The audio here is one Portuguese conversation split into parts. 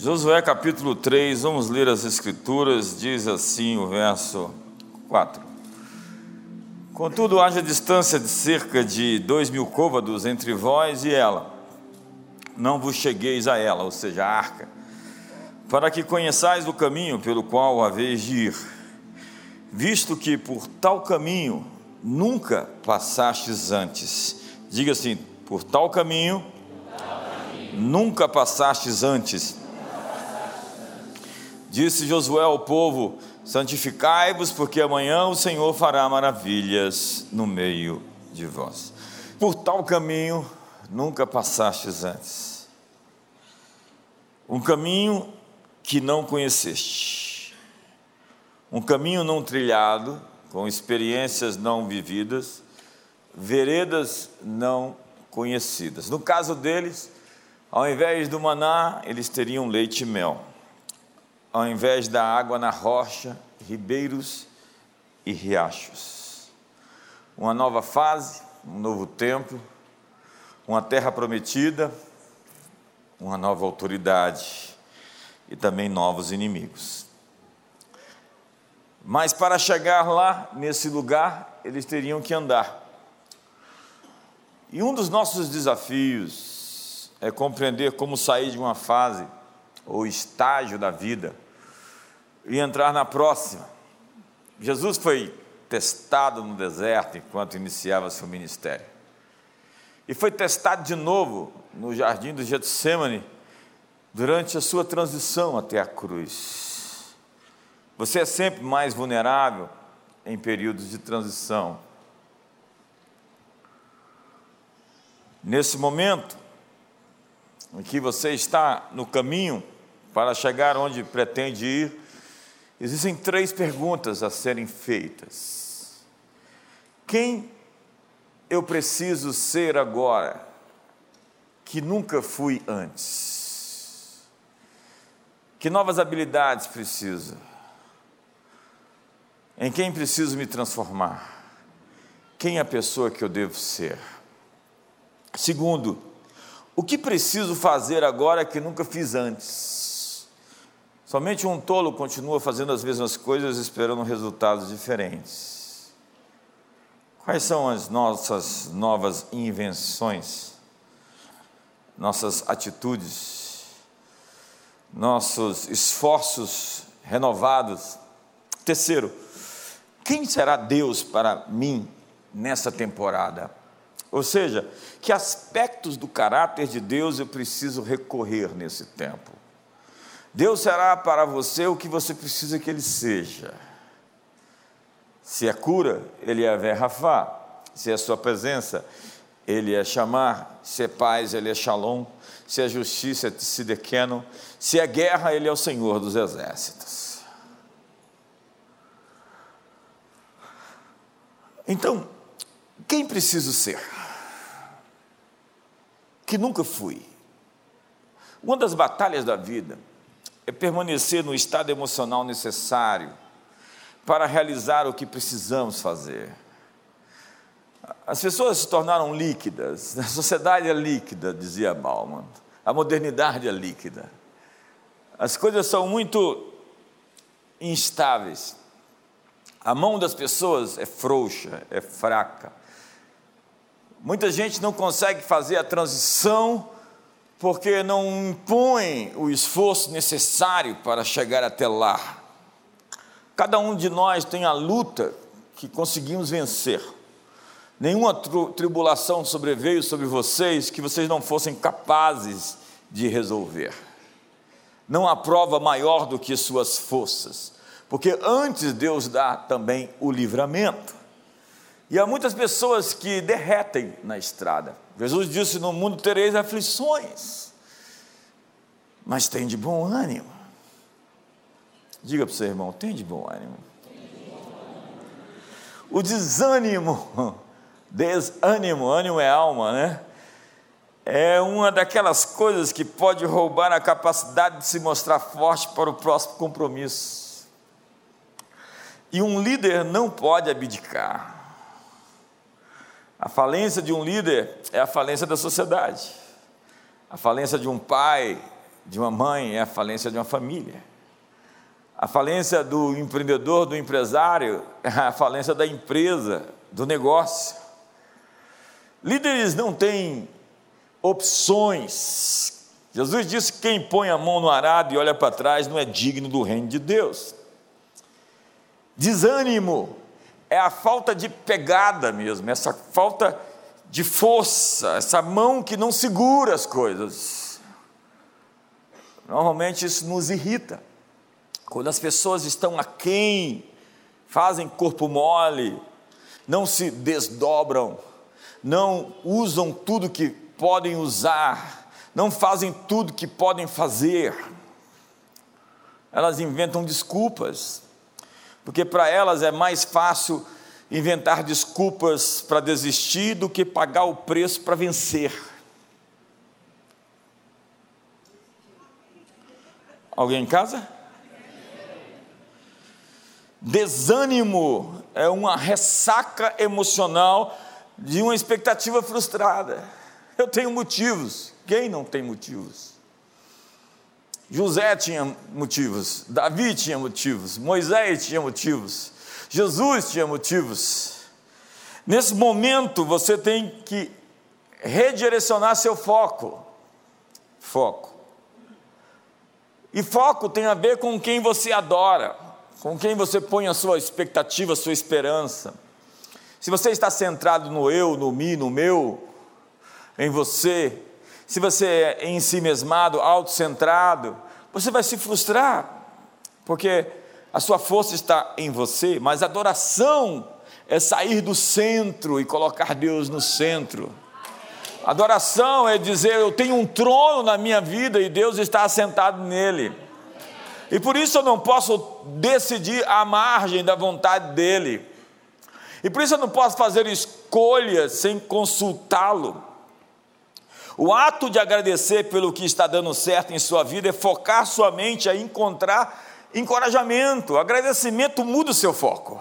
Josué capítulo 3, vamos ler as Escrituras, diz assim o verso 4. Contudo, haja distância de cerca de dois mil côvados entre vós e ela. Não vos chegueis a ela, ou seja, a arca, para que conheçais o caminho pelo qual haveis de ir, visto que por tal caminho nunca passastes antes. Diga assim: por tal caminho, nunca passastes antes Disse Josué ao povo: Santificai-vos, porque amanhã o Senhor fará maravilhas no meio de vós. Por tal caminho nunca passastes antes. Um caminho que não conheceste. Um caminho não trilhado, com experiências não vividas, veredas não conhecidas. No caso deles, ao invés do maná, eles teriam leite e mel ao invés da água na rocha, ribeiros e riachos. Uma nova fase, um novo tempo, uma terra prometida, uma nova autoridade e também novos inimigos. Mas para chegar lá, nesse lugar, eles teriam que andar. E um dos nossos desafios é compreender como sair de uma fase ou estágio da vida e entrar na próxima. Jesus foi testado no deserto enquanto iniciava seu ministério. E foi testado de novo no jardim do Getsemane durante a sua transição até a cruz. Você é sempre mais vulnerável em períodos de transição. Nesse momento em que você está no caminho para chegar onde pretende ir, existem três perguntas a serem feitas. Quem eu preciso ser agora que nunca fui antes? Que novas habilidades preciso? Em quem preciso me transformar? Quem é a pessoa que eu devo ser? Segundo, o que preciso fazer agora que nunca fiz antes? Somente um tolo continua fazendo as mesmas coisas esperando resultados diferentes. Quais são as nossas novas invenções, nossas atitudes, nossos esforços renovados? Terceiro, quem será Deus para mim nessa temporada? Ou seja, que aspectos do caráter de Deus eu preciso recorrer nesse tempo? Deus será para você o que você precisa que Ele seja. Se é cura, Ele é verrafá. Se é sua presença, Ele é chamar. Se é paz, Ele é shalom. Se é justiça, é tsidequeno. Se é guerra, Ele é o Senhor dos exércitos. Então, quem preciso ser? Que nunca fui. Uma das batalhas da vida é permanecer no estado emocional necessário para realizar o que precisamos fazer. As pessoas se tornaram líquidas, a sociedade é líquida, dizia Bauman, a modernidade é líquida. As coisas são muito instáveis. A mão das pessoas é frouxa, é fraca. Muita gente não consegue fazer a transição porque não impõe o esforço necessário para chegar até lá. Cada um de nós tem a luta que conseguimos vencer. Nenhuma tribulação sobreveio sobre vocês que vocês não fossem capazes de resolver. Não há prova maior do que suas forças, porque antes Deus dá também o livramento. E há muitas pessoas que derretem na estrada. Jesus disse: No mundo tereis aflições, mas tem de bom ânimo. Diga para o seu irmão: tem de bom ânimo. O desânimo, desânimo, ânimo é alma, né? É uma daquelas coisas que pode roubar a capacidade de se mostrar forte para o próximo compromisso. E um líder não pode abdicar. A falência de um líder é a falência da sociedade. A falência de um pai, de uma mãe é a falência de uma família. A falência do empreendedor, do empresário, é a falência da empresa, do negócio. Líderes não têm opções. Jesus disse que quem põe a mão no arado e olha para trás não é digno do reino de Deus. Desânimo é a falta de pegada mesmo, essa falta de força, essa mão que não segura as coisas. Normalmente isso nos irrita. Quando as pessoas estão aquém, fazem corpo mole, não se desdobram, não usam tudo que podem usar, não fazem tudo que podem fazer. Elas inventam desculpas, porque para elas é mais fácil inventar desculpas para desistir do que pagar o preço para vencer. Alguém em casa? Desânimo é uma ressaca emocional de uma expectativa frustrada. Eu tenho motivos. Quem não tem motivos? José tinha motivos, Davi tinha motivos, Moisés tinha motivos, Jesus tinha motivos. Nesse momento você tem que redirecionar seu foco. Foco. E foco tem a ver com quem você adora, com quem você põe a sua expectativa, a sua esperança. Se você está centrado no eu, no mim, no meu, em você, se você é em si mesmado, autocentrado, você vai se frustrar, porque a sua força está em você, mas adoração é sair do centro e colocar Deus no centro. Adoração é dizer: Eu tenho um trono na minha vida e Deus está assentado nele. E por isso eu não posso decidir à margem da vontade dele. E por isso eu não posso fazer escolhas sem consultá-lo. O ato de agradecer pelo que está dando certo em sua vida é focar sua mente a encontrar encorajamento. Agradecimento muda o seu foco.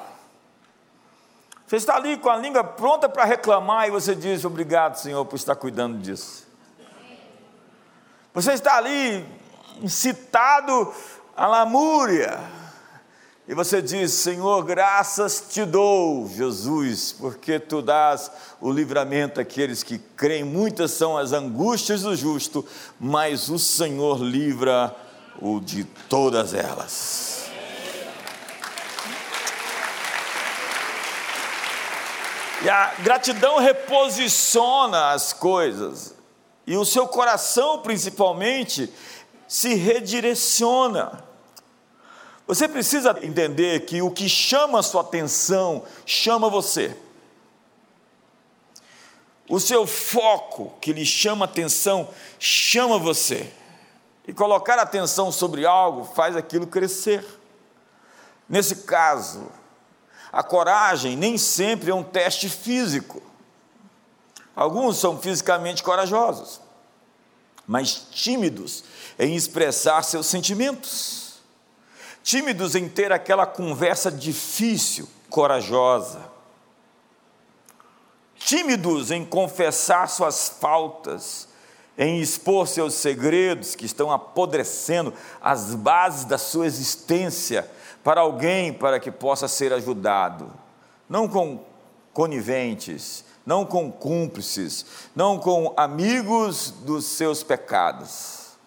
Você está ali com a língua pronta para reclamar e você diz: Obrigado, Senhor, por estar cuidando disso. Você está ali incitado à lamúria e você diz: Senhor, graças te dou, Jesus, porque tu dás o livramento àqueles que creem. Muitas são as angústias do justo, mas o Senhor livra o de todas elas. E a gratidão reposiciona as coisas, e o seu coração, principalmente, se redireciona. Você precisa entender que o que chama a sua atenção chama você. O seu foco que lhe chama atenção chama você. E colocar atenção sobre algo faz aquilo crescer. Nesse caso, a coragem nem sempre é um teste físico. Alguns são fisicamente corajosos, mas tímidos em expressar seus sentimentos tímidos em ter aquela conversa difícil, corajosa, tímidos em confessar suas faltas, em expor seus segredos que estão apodrecendo as bases da sua existência para alguém para que possa ser ajudado, não com coniventes, não com cúmplices, não com amigos dos seus pecados,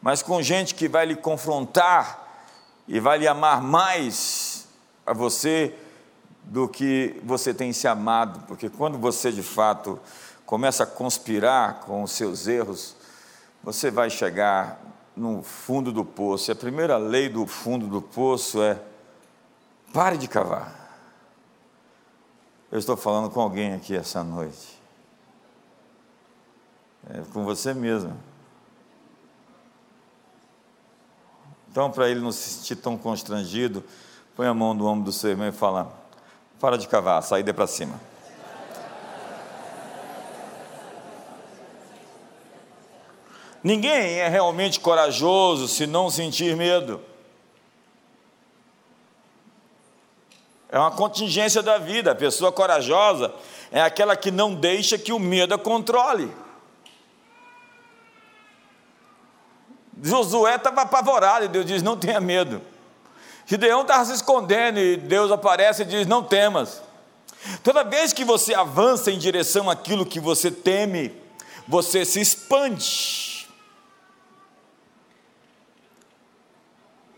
mas com gente que vai lhe confrontar e vai lhe amar mais a você do que você tem se amado, porque quando você de fato começa a conspirar com os seus erros, você vai chegar no fundo do poço. E a primeira lei do fundo do poço é: pare de cavar. Eu estou falando com alguém aqui essa noite. É com você mesmo. Então, para ele não se sentir tão constrangido, põe a mão no ombro do seu irmão e fala: para de cavar, a saída é para cima. Ninguém é realmente corajoso se não sentir medo. É uma contingência da vida. A pessoa corajosa é aquela que não deixa que o medo a controle. Josué estava apavorado e Deus diz: Não tenha medo. Gideão estava se escondendo e Deus aparece e diz: Não temas. Toda vez que você avança em direção àquilo que você teme, você se expande.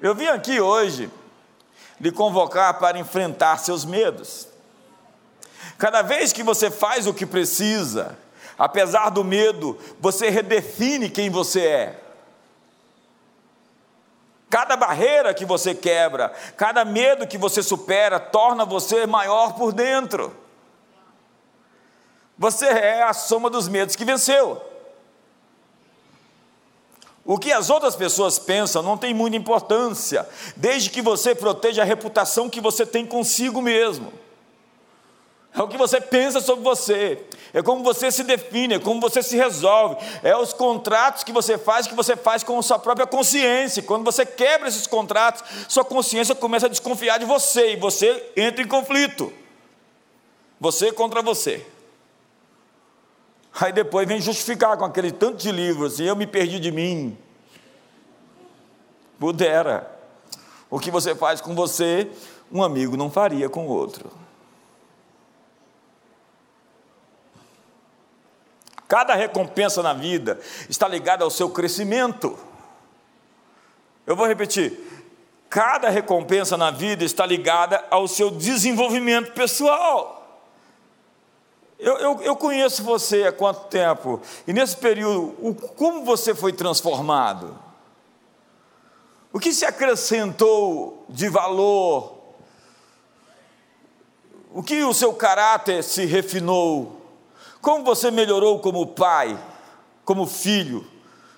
Eu vim aqui hoje lhe convocar para enfrentar seus medos. Cada vez que você faz o que precisa, apesar do medo, você redefine quem você é. Cada barreira que você quebra, cada medo que você supera, torna você maior por dentro. Você é a soma dos medos que venceu. O que as outras pessoas pensam não tem muita importância, desde que você proteja a reputação que você tem consigo mesmo. É o que você pensa sobre você, é como você se define, é como você se resolve, é os contratos que você faz, que você faz com a sua própria consciência. Quando você quebra esses contratos, sua consciência começa a desconfiar de você e você entra em conflito. Você contra você. Aí depois vem justificar com aquele tanto de livros, e eu me perdi de mim. Pudera. O que você faz com você, um amigo não faria com o outro. Cada recompensa na vida está ligada ao seu crescimento. Eu vou repetir. Cada recompensa na vida está ligada ao seu desenvolvimento pessoal. Eu, eu, eu, conheço você há quanto tempo? E nesse período, o, como você foi transformado? O que se acrescentou de valor? O que o seu caráter se refinou? Como você melhorou como pai, como filho,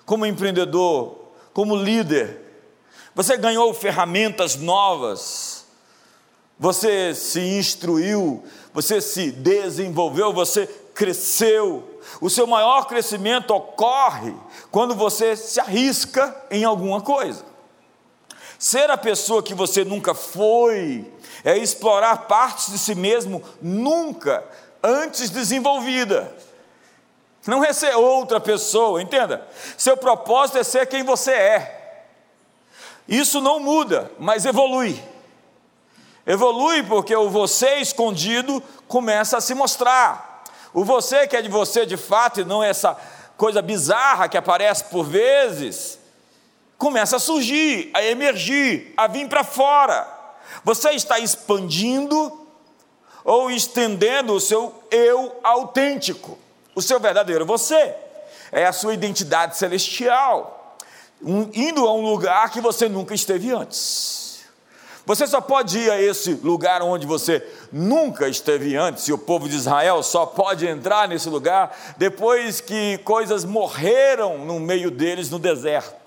como empreendedor, como líder? Você ganhou ferramentas novas, você se instruiu, você se desenvolveu, você cresceu. O seu maior crescimento ocorre quando você se arrisca em alguma coisa. Ser a pessoa que você nunca foi é explorar partes de si mesmo nunca antes desenvolvida. Não é ser outra pessoa, entenda? Seu propósito é ser quem você é. Isso não muda, mas evolui. Evolui porque o você escondido começa a se mostrar. O você que é de você de fato e não essa coisa bizarra que aparece por vezes, começa a surgir, a emergir, a vir para fora. Você está expandindo ou estendendo o seu eu autêntico, o seu verdadeiro você, é a sua identidade celestial, indo a um lugar que você nunca esteve antes. Você só pode ir a esse lugar onde você nunca esteve antes, e o povo de Israel só pode entrar nesse lugar depois que coisas morreram no meio deles no deserto.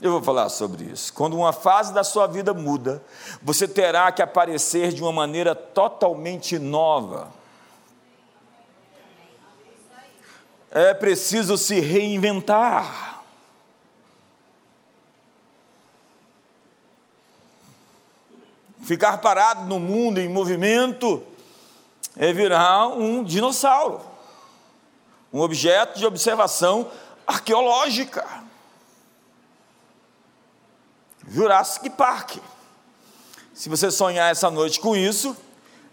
Eu vou falar sobre isso. Quando uma fase da sua vida muda, você terá que aparecer de uma maneira totalmente nova. É preciso se reinventar. Ficar parado no mundo em movimento é virar um dinossauro, um objeto de observação arqueológica. Jurassic Park. Se você sonhar essa noite com isso,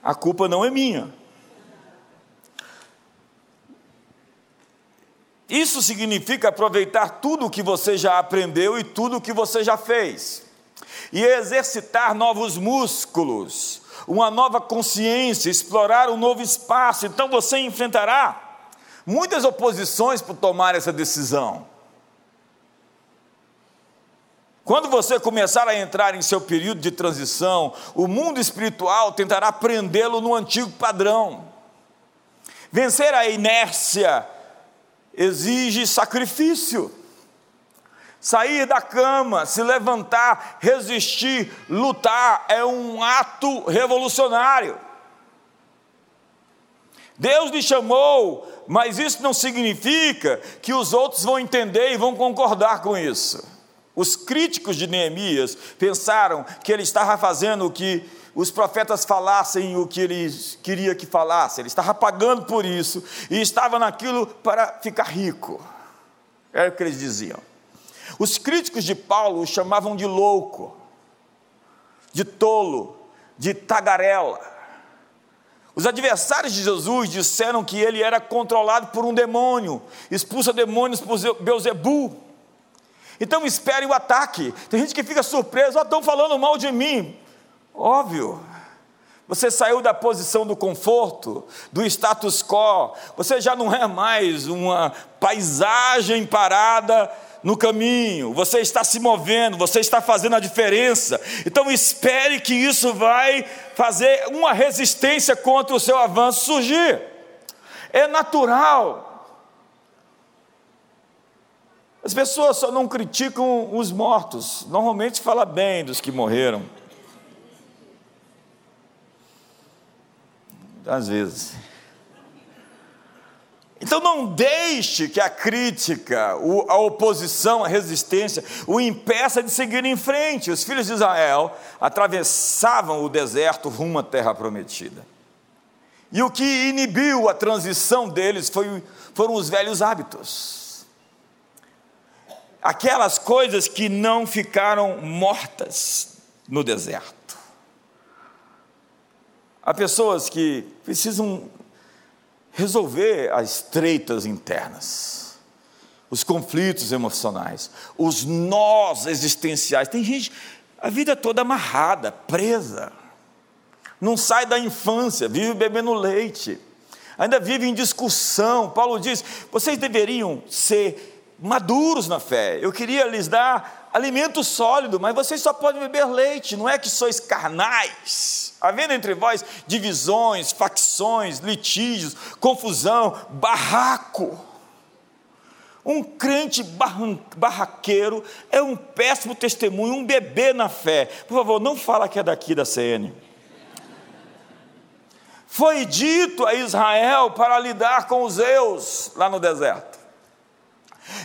a culpa não é minha. Isso significa aproveitar tudo o que você já aprendeu e tudo o que você já fez, e exercitar novos músculos, uma nova consciência, explorar um novo espaço. Então você enfrentará muitas oposições por tomar essa decisão. Quando você começar a entrar em seu período de transição, o mundo espiritual tentará prendê-lo no antigo padrão. Vencer a inércia exige sacrifício. Sair da cama, se levantar, resistir, lutar é um ato revolucionário. Deus lhe chamou, mas isso não significa que os outros vão entender e vão concordar com isso. Os críticos de Neemias pensaram que ele estava fazendo o que os profetas falassem o que ele queria que falasse, ele estava pagando por isso e estava naquilo para ficar rico. Era o que eles diziam. Os críticos de Paulo o chamavam de louco, de tolo, de tagarela. Os adversários de Jesus disseram que ele era controlado por um demônio, expulsa demônios por Beuzebu. Então espere o ataque. Tem gente que fica surpreso, oh, estão falando mal de mim. Óbvio, você saiu da posição do conforto, do status quo, você já não é mais uma paisagem parada no caminho, você está se movendo, você está fazendo a diferença. Então espere que isso vai fazer uma resistência contra o seu avanço surgir. É natural. As pessoas só não criticam os mortos, normalmente fala bem dos que morreram. às vezes. Então não deixe que a crítica, a oposição, a resistência o impeça de seguir em frente. Os filhos de Israel atravessavam o deserto rumo à terra prometida. E o que inibiu a transição deles foi, foram os velhos hábitos. Aquelas coisas que não ficaram mortas no deserto. Há pessoas que precisam resolver as treitas internas, os conflitos emocionais, os nós existenciais. Tem gente a vida toda amarrada, presa, não sai da infância, vive bebendo leite, ainda vive em discussão. Paulo diz: vocês deveriam ser maduros na fé. Eu queria lhes dar alimento sólido, mas vocês só podem beber leite, não é que sois carnais. Havendo entre vós divisões, facções, litígios, confusão, barraco. Um crente barraqueiro é um péssimo testemunho, um bebê na fé. Por favor, não fala que é daqui da CN. Foi dito a Israel para lidar com os eus lá no deserto.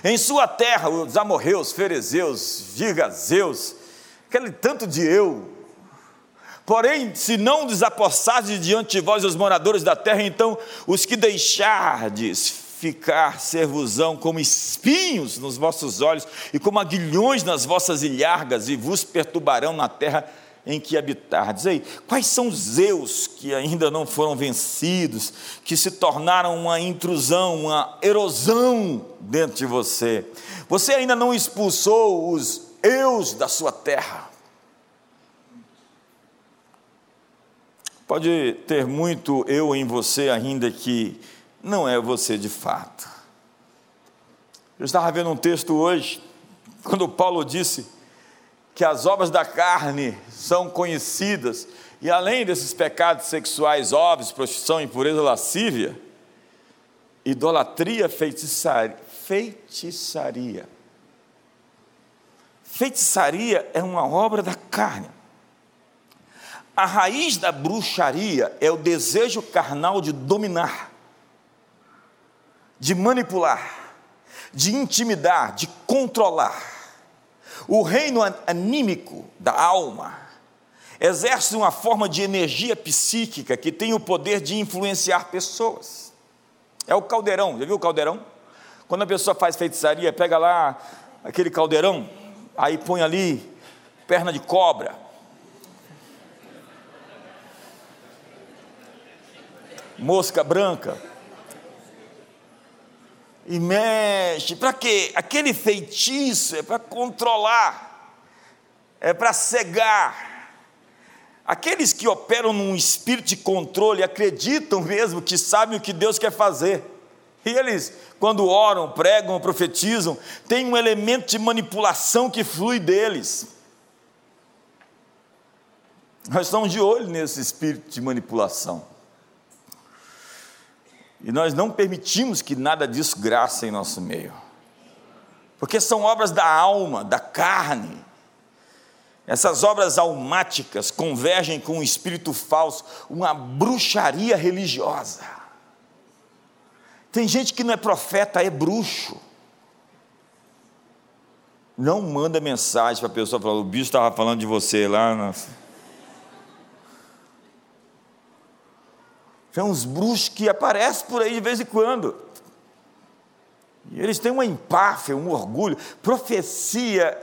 Em sua terra, os amorreus, ferezeus, gigazeus, aquele tanto de eu. Porém, se não desapossardes diante de vós os moradores da terra, então os que deixardes ficar servosão como espinhos nos vossos olhos e como aguilhões nas vossas ilhargas e vos perturbarão na terra em que habitardes. Aí, quais são os eus que ainda não foram vencidos, que se tornaram uma intrusão, uma erosão dentro de você? Você ainda não expulsou os eus da sua terra. Pode ter muito eu em você ainda que não é você de fato. Eu estava vendo um texto hoje, quando Paulo disse que as obras da carne são conhecidas, e além desses pecados sexuais óbvios, prostituição, impureza, lascívia, idolatria, feitiçaria, feitiçaria. Feitiçaria é uma obra da carne. A raiz da bruxaria é o desejo carnal de dominar, de manipular, de intimidar, de controlar. O reino anímico da alma exerce uma forma de energia psíquica que tem o poder de influenciar pessoas. É o caldeirão, já viu o caldeirão? Quando a pessoa faz feitiçaria, pega lá aquele caldeirão, aí põe ali perna de cobra, mosca branca, e mexe. Para quê? Aquele feitiço é para controlar, é para cegar. Aqueles que operam num espírito de controle acreditam mesmo que sabem o que Deus quer fazer. E eles, quando oram, pregam, profetizam, tem um elemento de manipulação que flui deles. Nós estamos de olho nesse espírito de manipulação. E nós não permitimos que nada disso graça em nosso meio. Porque são obras da alma, da carne. Essas obras almáticas convergem com um espírito falso, uma bruxaria religiosa. Tem gente que não é profeta, é bruxo. Não manda mensagem para a pessoa falando, o bicho estava falando de você lá. Nossa. Tem uns bruxos que aparecem por aí de vez em quando. E eles têm uma empáfia, um orgulho. Profecia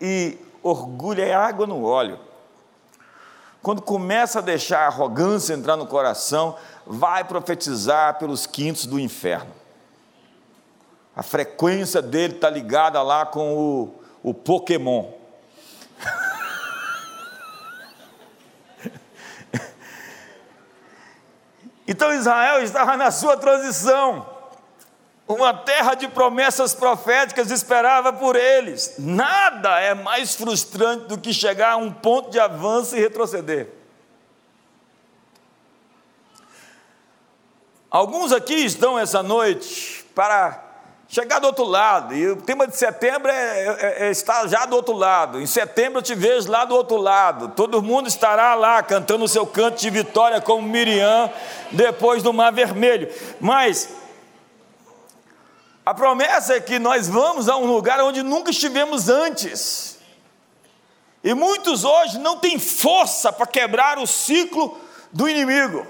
e orgulho é água no óleo. Quando começa a deixar a arrogância entrar no coração, vai profetizar pelos quintos do inferno. A frequência dele está ligada lá com o, o Pokémon. Então Israel estava na sua transição. Uma terra de promessas proféticas esperava por eles. Nada é mais frustrante do que chegar a um ponto de avanço e retroceder. Alguns aqui estão essa noite para chegar do outro lado, e o tema de setembro é, é, é, estar já do outro lado. Em setembro eu te vejo lá do outro lado. Todo mundo estará lá cantando o seu canto de vitória como Miriam depois do Mar Vermelho. Mas a promessa é que nós vamos a um lugar onde nunca estivemos antes. E muitos hoje não têm força para quebrar o ciclo do inimigo.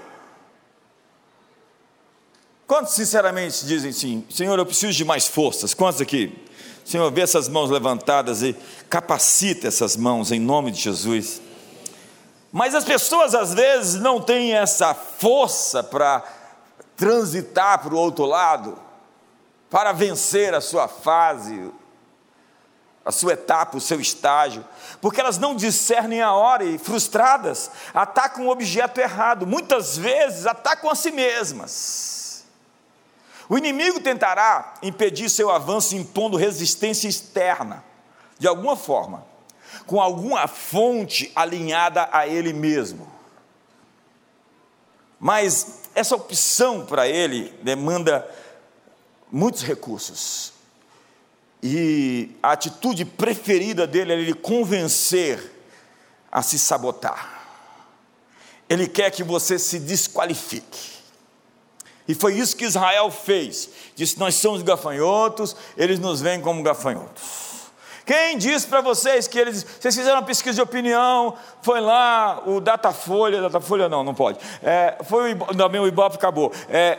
Quantos sinceramente dizem sim, Senhor, eu preciso de mais forças? Quantos aqui? Senhor, vê essas mãos levantadas e capacita essas mãos em nome de Jesus. Mas as pessoas às vezes não têm essa força para transitar para o outro lado para vencer a sua fase, a sua etapa, o seu estágio, porque elas não discernem a hora e, frustradas, atacam o objeto errado, muitas vezes atacam a si mesmas. O inimigo tentará impedir seu avanço impondo resistência externa, de alguma forma, com alguma fonte alinhada a ele mesmo. Mas essa opção para ele demanda muitos recursos. E a atitude preferida dele é ele convencer a se sabotar. Ele quer que você se desqualifique. E foi isso que Israel fez. Disse: Nós somos gafanhotos, eles nos veem como gafanhotos. Quem disse para vocês que eles. Vocês fizeram uma pesquisa de opinião, foi lá o Datafolha, Datafolha não, não pode. É, foi o, também o Ibope acabou. É,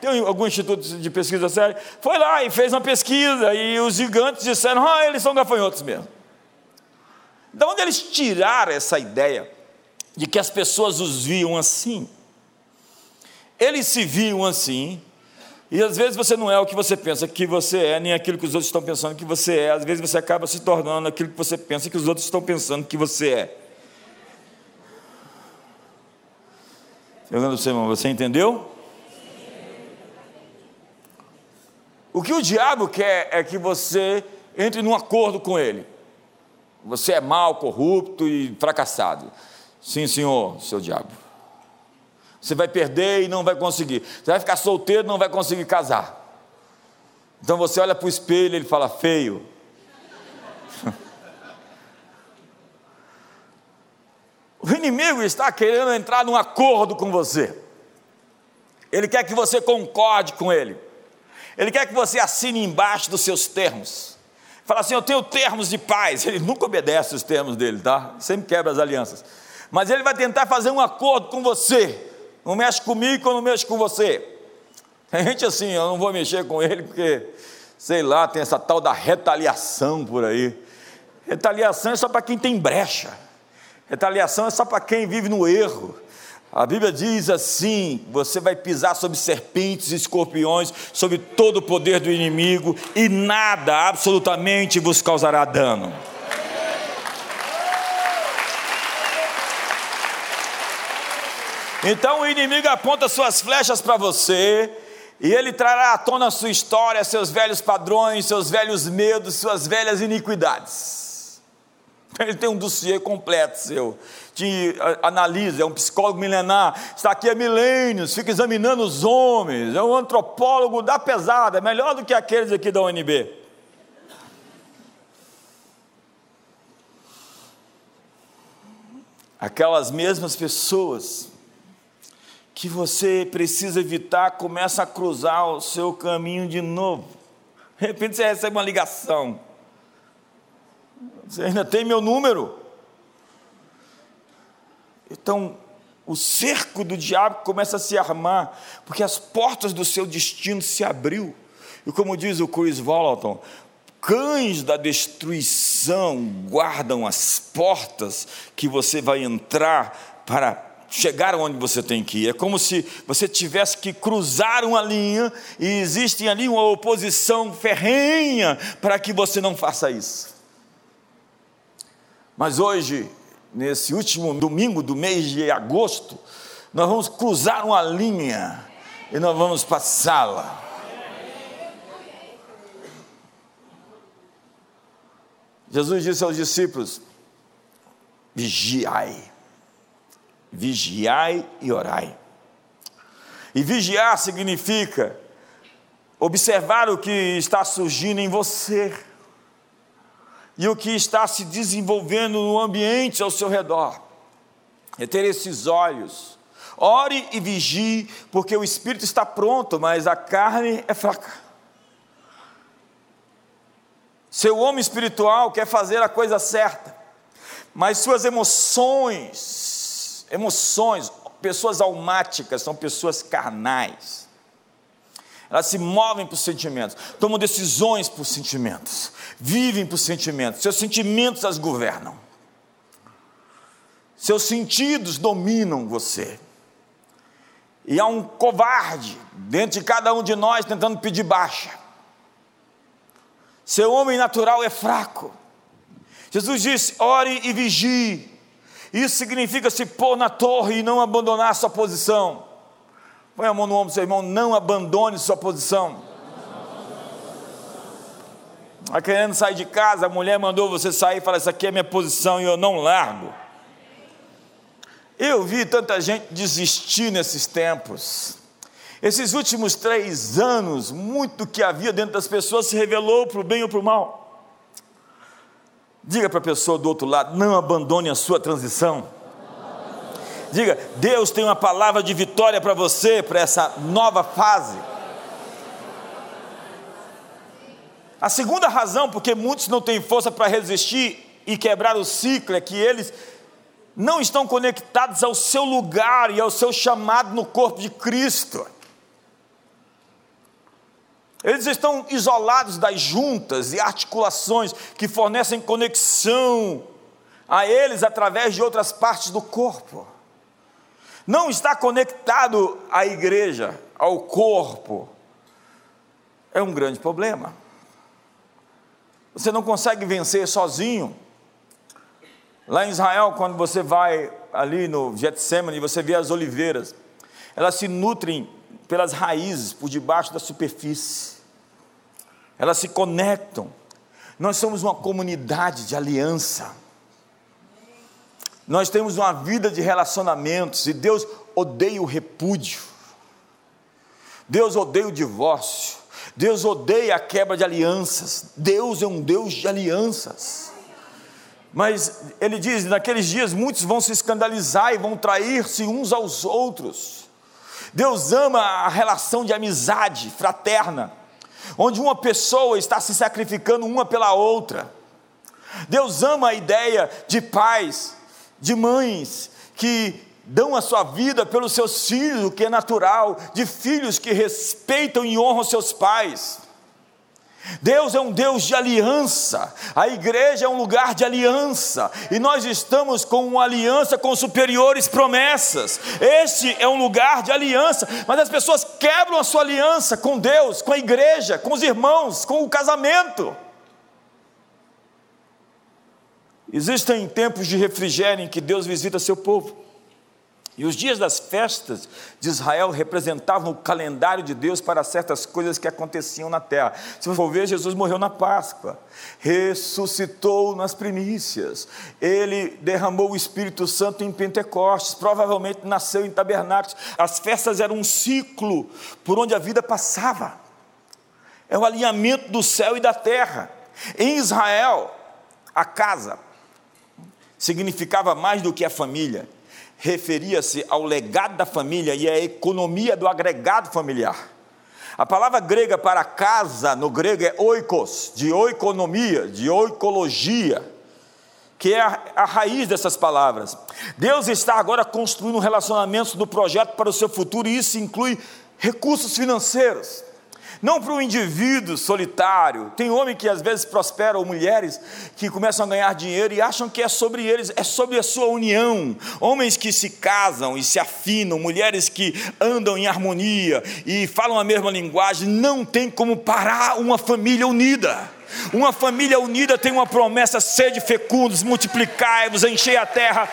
tem algum instituto de pesquisa sério, foi lá e fez uma pesquisa, e os gigantes disseram: ah, eles são gafanhotos mesmo. De onde eles tiraram essa ideia de que as pessoas os viam assim? Eles se viam assim, e às vezes você não é o que você pensa que você é, nem aquilo que os outros estão pensando que você é. Às vezes você acaba se tornando aquilo que você pensa que os outros estão pensando que você é. Pergunta você, irmão, você entendeu? O que o diabo quer é que você entre num acordo com ele. Você é mau, corrupto e fracassado. Sim, senhor, seu diabo. Você vai perder e não vai conseguir. Você vai ficar solteiro e não vai conseguir casar. Então você olha para o espelho e ele fala: feio. o inimigo está querendo entrar num acordo com você. Ele quer que você concorde com ele. Ele quer que você assine embaixo dos seus termos. Fala assim: Eu tenho termos de paz. Ele nunca obedece os termos dele, tá? Sempre quebra as alianças. Mas ele vai tentar fazer um acordo com você. Não mexe comigo, eu não mexo com você. Tem gente assim, eu não vou mexer com ele porque, sei lá, tem essa tal da retaliação por aí. Retaliação é só para quem tem brecha. Retaliação é só para quem vive no erro. A Bíblia diz assim: você vai pisar sobre serpentes e escorpiões, sobre todo o poder do inimigo, e nada absolutamente vos causará dano. Então o inimigo aponta suas flechas para você, e ele trará à tona a sua história, seus velhos padrões, seus velhos medos, suas velhas iniquidades. Ele tem um dossiê completo seu te analisa, é um psicólogo milenar, está aqui há milênios, fica examinando os homens, é um antropólogo da pesada, é melhor do que aqueles aqui da UNB. Aquelas mesmas pessoas que você precisa evitar começam a cruzar o seu caminho de novo. De repente você recebe uma ligação. Você ainda tem meu número? Então, o cerco do diabo começa a se armar, porque as portas do seu destino se abriu. E como diz o Chris Volaton, cães da destruição guardam as portas que você vai entrar para chegar onde você tem que ir. É como se você tivesse que cruzar uma linha e existe ali uma oposição ferrenha para que você não faça isso. Mas hoje, nesse último domingo do mês de agosto, nós vamos cruzar uma linha e nós vamos passá-la. Jesus disse aos discípulos: vigiai, vigiai e orai. E vigiar significa observar o que está surgindo em você e o que está se desenvolvendo no ambiente ao seu redor. É ter esses olhos. Ore e vigie, porque o espírito está pronto, mas a carne é fraca. Seu homem espiritual quer fazer a coisa certa, mas suas emoções, emoções, pessoas almáticas são pessoas carnais. Elas se movem por sentimentos, tomam decisões por sentimentos, vivem por sentimentos, seus sentimentos as governam. Seus sentidos dominam você. E há um covarde dentro de cada um de nós tentando pedir baixa. Seu homem natural é fraco. Jesus disse: ore e vigie. Isso significa se pôr na torre e não abandonar sua posição. Põe a mão no ombro seu irmão, não abandone sua posição. Está querendo sair de casa, a mulher mandou você sair e fala: Isso aqui é minha posição e eu não largo. Eu vi tanta gente desistir nesses tempos. Esses últimos três anos, muito que havia dentro das pessoas se revelou para o bem ou para o mal. Diga para a pessoa do outro lado: não abandone a sua transição. Diga, Deus tem uma palavra de vitória para você, para essa nova fase. A segunda razão porque muitos não têm força para resistir e quebrar o ciclo é que eles não estão conectados ao seu lugar e ao seu chamado no corpo de Cristo. Eles estão isolados das juntas e articulações que fornecem conexão a eles através de outras partes do corpo. Não está conectado à igreja, ao corpo. É um grande problema. Você não consegue vencer sozinho. Lá em Israel, quando você vai ali no Getsemane, você vê as oliveiras, elas se nutrem pelas raízes, por debaixo da superfície. Elas se conectam. Nós somos uma comunidade de aliança. Nós temos uma vida de relacionamentos e Deus odeia o repúdio. Deus odeia o divórcio. Deus odeia a quebra de alianças. Deus é um Deus de alianças. Mas ele diz: naqueles dias muitos vão se escandalizar e vão trair-se uns aos outros. Deus ama a relação de amizade fraterna, onde uma pessoa está se sacrificando uma pela outra. Deus ama a ideia de pais, de mães que dão a sua vida pelos seus filhos, o que é natural, de filhos que respeitam e honram seus pais. Deus é um Deus de aliança, a igreja é um lugar de aliança, e nós estamos com uma aliança com superiores promessas. Este é um lugar de aliança, mas as pessoas quebram a sua aliança com Deus, com a igreja, com os irmãos, com o casamento. Existem tempos de refrigério em que Deus visita seu povo. E os dias das festas de Israel representavam o calendário de Deus para certas coisas que aconteciam na terra. Se você for ver, Jesus morreu na Páscoa, ressuscitou nas primícias, ele derramou o Espírito Santo em Pentecostes, provavelmente nasceu em tabernáculos. As festas eram um ciclo por onde a vida passava. É o alinhamento do céu e da terra. Em Israel, a casa significava mais do que a família referia-se ao legado da família e à economia do agregado familiar. A palavra grega para casa no grego é oikos, de oikonomia, de oikologia, que é a, a raiz dessas palavras. Deus está agora construindo um relacionamento do projeto para o seu futuro e isso inclui recursos financeiros. Não para o indivíduo solitário. Tem homem que às vezes prospera, ou mulheres que começam a ganhar dinheiro e acham que é sobre eles, é sobre a sua união. Homens que se casam e se afinam, mulheres que andam em harmonia e falam a mesma linguagem, não tem como parar uma família unida. Uma família unida tem uma promessa: sede fecundos, multiplicai-vos, enchei a terra.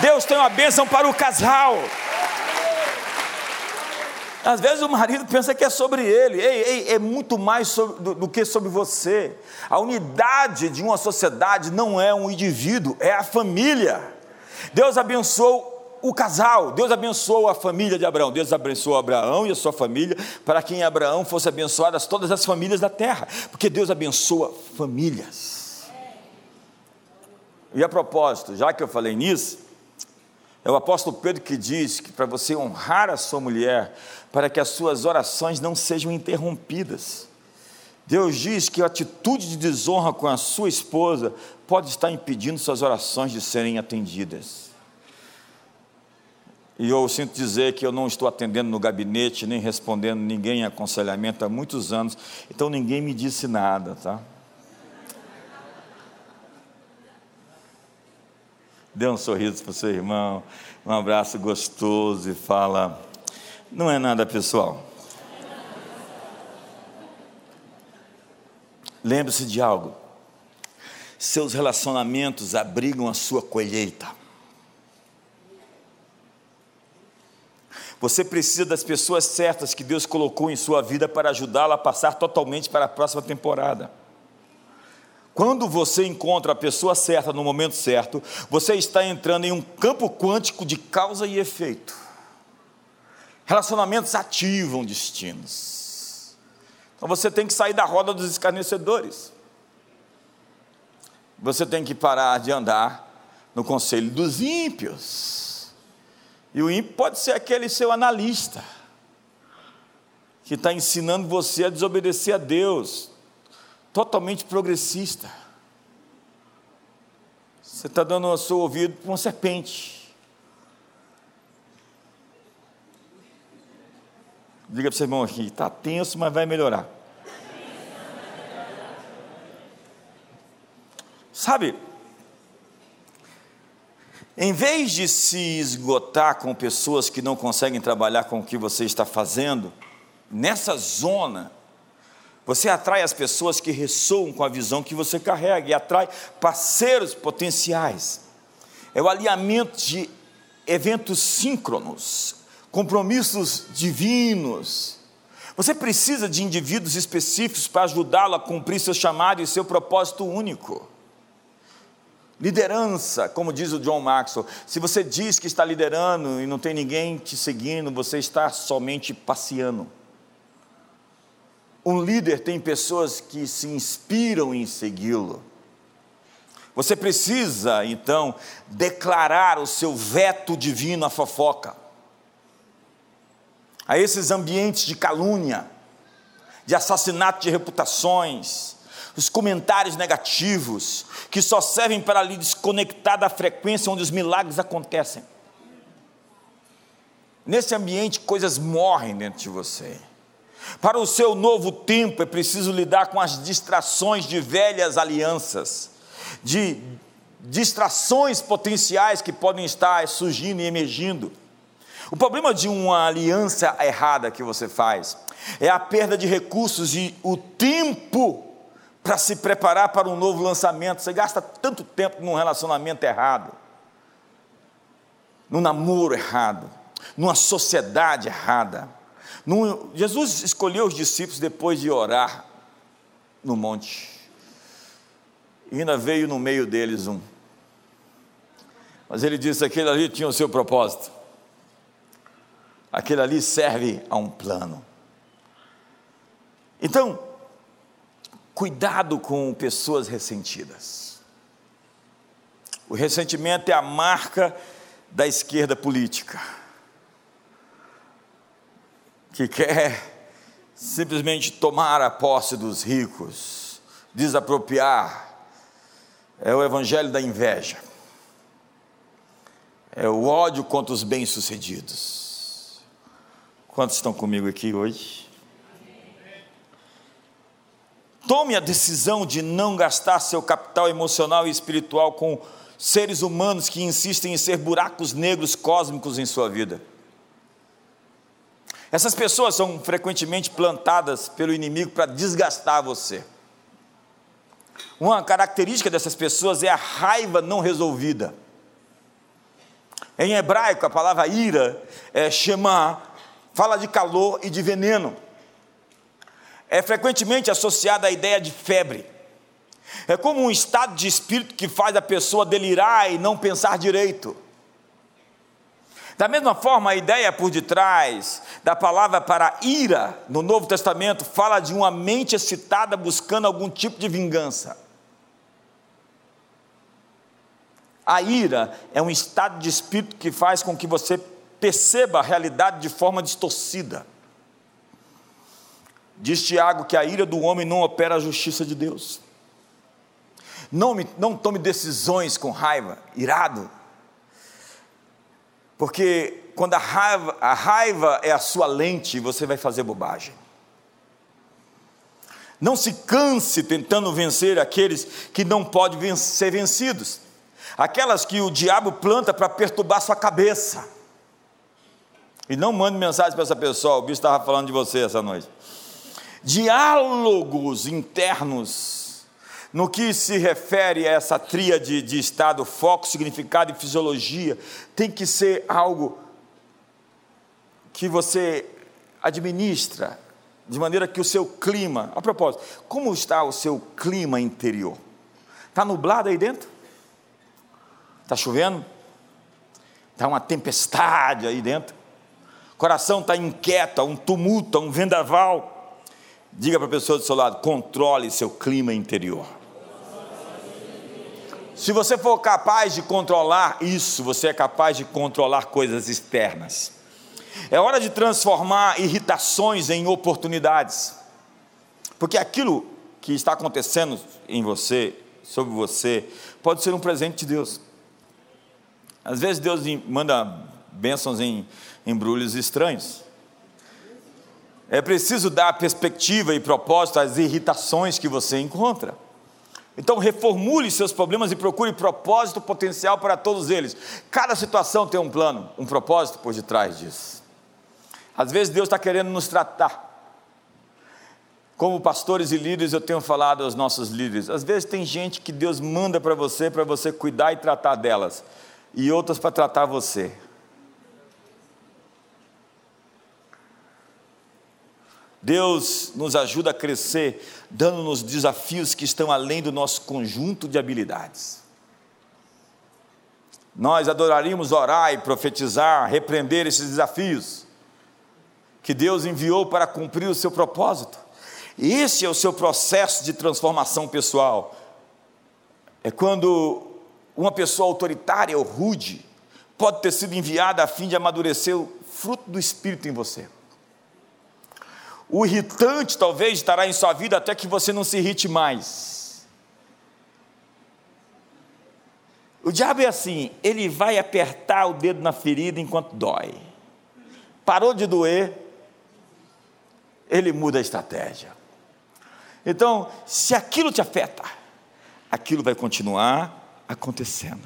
Deus tem uma bênção para o casal. Às vezes o marido pensa que é sobre ele, ei, ei, é muito mais sobre, do, do, que sobre você. A unidade de uma sociedade não é um indivíduo, é a família. Deus abençoou o casal, Deus abençoou a família de Abraão, Deus abençoou Abraão e a sua família, para que em Abraão fossem abençoadas todas as famílias da terra, porque Deus abençoa famílias. E a propósito, já que eu falei nisso, é o apóstolo Pedro que diz que para você honrar a sua mulher, para que as suas orações não sejam interrompidas. Deus diz que a atitude de desonra com a sua esposa pode estar impedindo suas orações de serem atendidas. E eu sinto dizer que eu não estou atendendo no gabinete, nem respondendo ninguém em aconselhamento há muitos anos, então ninguém me disse nada, tá? Dê um sorriso para o seu irmão, um abraço gostoso e fala: não é nada pessoal. Lembre-se de algo: seus relacionamentos abrigam a sua colheita. Você precisa das pessoas certas que Deus colocou em sua vida para ajudá-la a passar totalmente para a próxima temporada. Quando você encontra a pessoa certa no momento certo, você está entrando em um campo quântico de causa e efeito. Relacionamentos ativam destinos. Então você tem que sair da roda dos escarnecedores. Você tem que parar de andar no conselho dos ímpios. E o ímpio pode ser aquele seu analista, que está ensinando você a desobedecer a Deus, totalmente progressista. Você está dando o seu ouvido para uma serpente. Diga para o seu irmão aqui, está tenso, mas vai melhorar. Sabe, em vez de se esgotar com pessoas que não conseguem trabalhar com o que você está fazendo, nessa zona você atrai as pessoas que ressoam com a visão que você carrega e atrai parceiros potenciais. É o alinhamento de eventos síncronos, compromissos divinos. Você precisa de indivíduos específicos para ajudá-lo a cumprir seu chamado e seu propósito único. Liderança, como diz o John Maxwell, se você diz que está liderando e não tem ninguém te seguindo, você está somente passeando. Um líder tem pessoas que se inspiram em segui-lo. Você precisa, então, declarar o seu veto divino à fofoca, a esses ambientes de calúnia, de assassinato de reputações, os comentários negativos, que só servem para lhe desconectar da frequência onde os milagres acontecem. Nesse ambiente, coisas morrem dentro de você. Para o seu novo tempo é preciso lidar com as distrações de velhas alianças, de distrações potenciais que podem estar surgindo e emergindo. O problema de uma aliança errada que você faz é a perda de recursos e o tempo para se preparar para um novo lançamento. Você gasta tanto tempo num relacionamento errado, num namoro errado, numa sociedade errada. Jesus escolheu os discípulos depois de orar no monte. E ainda veio no meio deles um. Mas ele disse: aquele ali tinha o seu propósito. Aquele ali serve a um plano. Então, cuidado com pessoas ressentidas. O ressentimento é a marca da esquerda política que quer simplesmente tomar a posse dos ricos, desapropriar. É o evangelho da inveja. É o ódio contra os bem-sucedidos. Quantos estão comigo aqui hoje? Tome a decisão de não gastar seu capital emocional e espiritual com seres humanos que insistem em ser buracos negros cósmicos em sua vida. Essas pessoas são frequentemente plantadas pelo inimigo para desgastar você. Uma característica dessas pessoas é a raiva não resolvida. Em hebraico, a palavra ira é shema, fala de calor e de veneno. É frequentemente associada à ideia de febre. É como um estado de espírito que faz a pessoa delirar e não pensar direito. Da mesma forma, a ideia por detrás da palavra para ira no Novo Testamento fala de uma mente excitada buscando algum tipo de vingança. A ira é um estado de espírito que faz com que você perceba a realidade de forma distorcida. Diz Tiago que a ira do homem não opera a justiça de Deus. Não, me, não tome decisões com raiva, irado, porque quando a raiva, a raiva é a sua lente, você vai fazer bobagem. Não se canse tentando vencer aqueles que não podem ser vencidos, aquelas que o diabo planta para perturbar sua cabeça. E não mande mensagem para essa pessoa, o bicho estava falando de você essa noite. Diálogos internos no que se refere a essa tríade de estado, foco, significado e fisiologia, tem que ser algo que você administra, de maneira que o seu clima, a propósito, como está o seu clima interior? Está nublado aí dentro? Está chovendo? Está uma tempestade aí dentro? O coração está inquieto, um tumulto, um vendaval. Diga para a pessoa do seu lado: controle seu clima interior. Se você for capaz de controlar isso, você é capaz de controlar coisas externas. É hora de transformar irritações em oportunidades. Porque aquilo que está acontecendo em você, sobre você, pode ser um presente de Deus. Às vezes Deus manda bênçãos em embrulhos estranhos. É preciso dar perspectiva e propósito às irritações que você encontra. Então reformule seus problemas e procure propósito potencial para todos eles. Cada situação tem um plano, um propósito por detrás disso. Às vezes Deus está querendo nos tratar. Como pastores e líderes, eu tenho falado aos nossos líderes. Às vezes tem gente que Deus manda para você, para você cuidar e tratar delas, e outras para tratar você. Deus nos ajuda a crescer, dando-nos desafios que estão além do nosso conjunto de habilidades. Nós adoraríamos orar e profetizar, repreender esses desafios que Deus enviou para cumprir o seu propósito. Esse é o seu processo de transformação pessoal. É quando uma pessoa autoritária ou rude pode ter sido enviada a fim de amadurecer o fruto do Espírito em você. O irritante talvez estará em sua vida até que você não se irrite mais. O diabo é assim, ele vai apertar o dedo na ferida enquanto dói. Parou de doer, ele muda a estratégia. Então, se aquilo te afeta, aquilo vai continuar acontecendo.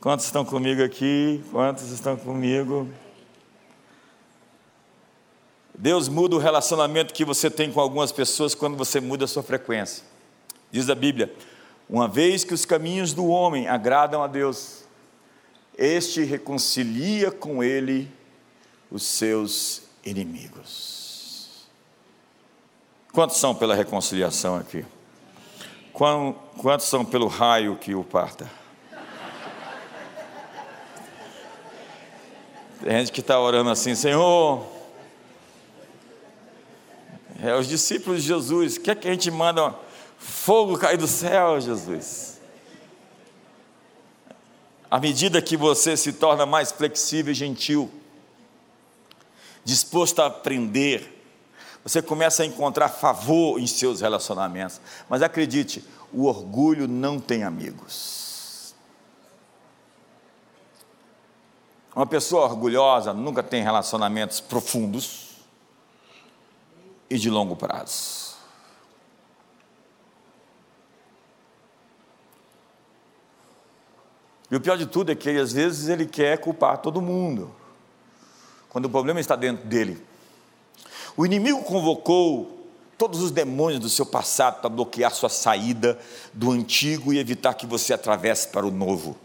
Quantos estão comigo aqui? Quantos estão comigo? Deus muda o relacionamento que você tem com algumas pessoas quando você muda a sua frequência. Diz a Bíblia: uma vez que os caminhos do homem agradam a Deus, este reconcilia com ele os seus inimigos. Quantos são pela reconciliação aqui? Quantos são pelo raio que o parta? Tem gente que está orando assim, Senhor, é, os discípulos de Jesus, quer que a gente manda fogo cair do céu, Jesus? À medida que você se torna mais flexível e gentil, disposto a aprender, você começa a encontrar favor em seus relacionamentos. Mas acredite, o orgulho não tem amigos. Uma pessoa orgulhosa nunca tem relacionamentos profundos e de longo prazo. E o pior de tudo é que às vezes ele quer culpar todo mundo, quando o problema está dentro dele. O inimigo convocou todos os demônios do seu passado para bloquear sua saída do antigo e evitar que você atravesse para o novo.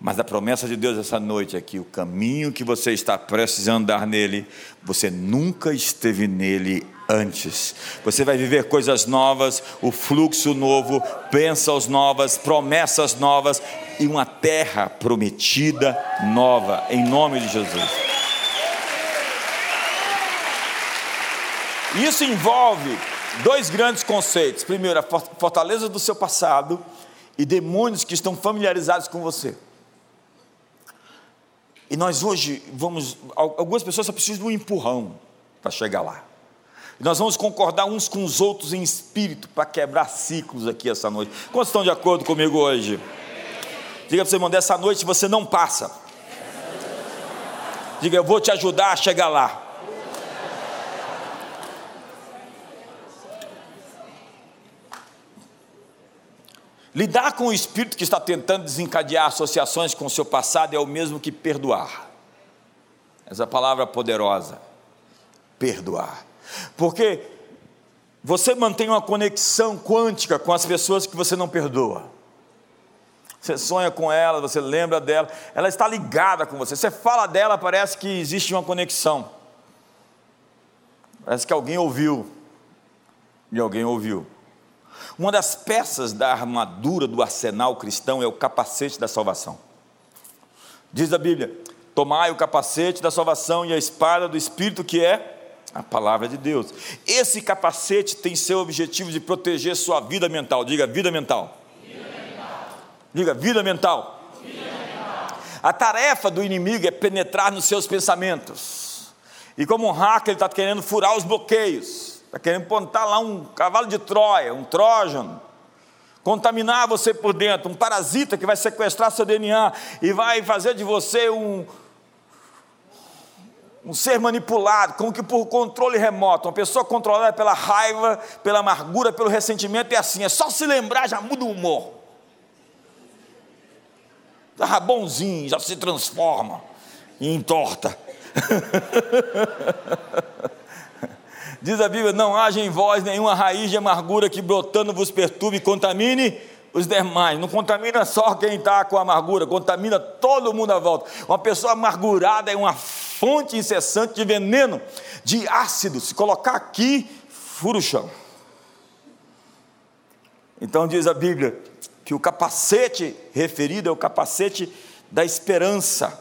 Mas a promessa de Deus essa noite é que o caminho que você está prestes a andar nele, você nunca esteve nele antes. Você vai viver coisas novas, o fluxo novo, bênçãos novas, promessas novas e uma terra prometida nova, em nome de Jesus. Isso envolve dois grandes conceitos. Primeiro, a fortaleza do seu passado e demônios que estão familiarizados com você. E nós hoje vamos. Algumas pessoas só precisam de um empurrão para chegar lá. Nós vamos concordar uns com os outros em espírito para quebrar ciclos aqui essa noite. Quantos estão de acordo comigo hoje? Diga para seu irmão, dessa noite você não passa. Diga, eu vou te ajudar a chegar lá. Lidar com o espírito que está tentando desencadear associações com o seu passado é o mesmo que perdoar. Essa palavra poderosa, perdoar. Porque você mantém uma conexão quântica com as pessoas que você não perdoa. Você sonha com ela, você lembra dela, ela está ligada com você. Você fala dela, parece que existe uma conexão. Parece que alguém ouviu. E alguém ouviu. Uma das peças da armadura do arsenal cristão é o capacete da salvação. Diz a Bíblia: Tomai o capacete da salvação e a espada do Espírito, que é a palavra de Deus. Esse capacete tem seu objetivo de proteger sua vida mental. Diga vida mental. Vida mental. Diga vida mental. A tarefa do inimigo é penetrar nos seus pensamentos. E como um hacker, ele está querendo furar os bloqueios Está querendo plantar lá um cavalo de Troia, um trójano, contaminar você por dentro, um parasita que vai sequestrar seu DNA e vai fazer de você um, um ser manipulado, como que por controle remoto, uma pessoa controlada pela raiva, pela amargura, pelo ressentimento, é assim, é só se lembrar, já muda o humor. Estava bonzinho, já se transforma e entorta. Diz a Bíblia: não haja em vós nenhuma raiz de amargura que brotando vos perturbe e contamine os demais. Não contamina só quem está com amargura, contamina todo mundo à volta. Uma pessoa amargurada é uma fonte incessante de veneno, de ácido. Se colocar aqui, fura o chão. Então diz a Bíblia que o capacete referido é o capacete da esperança.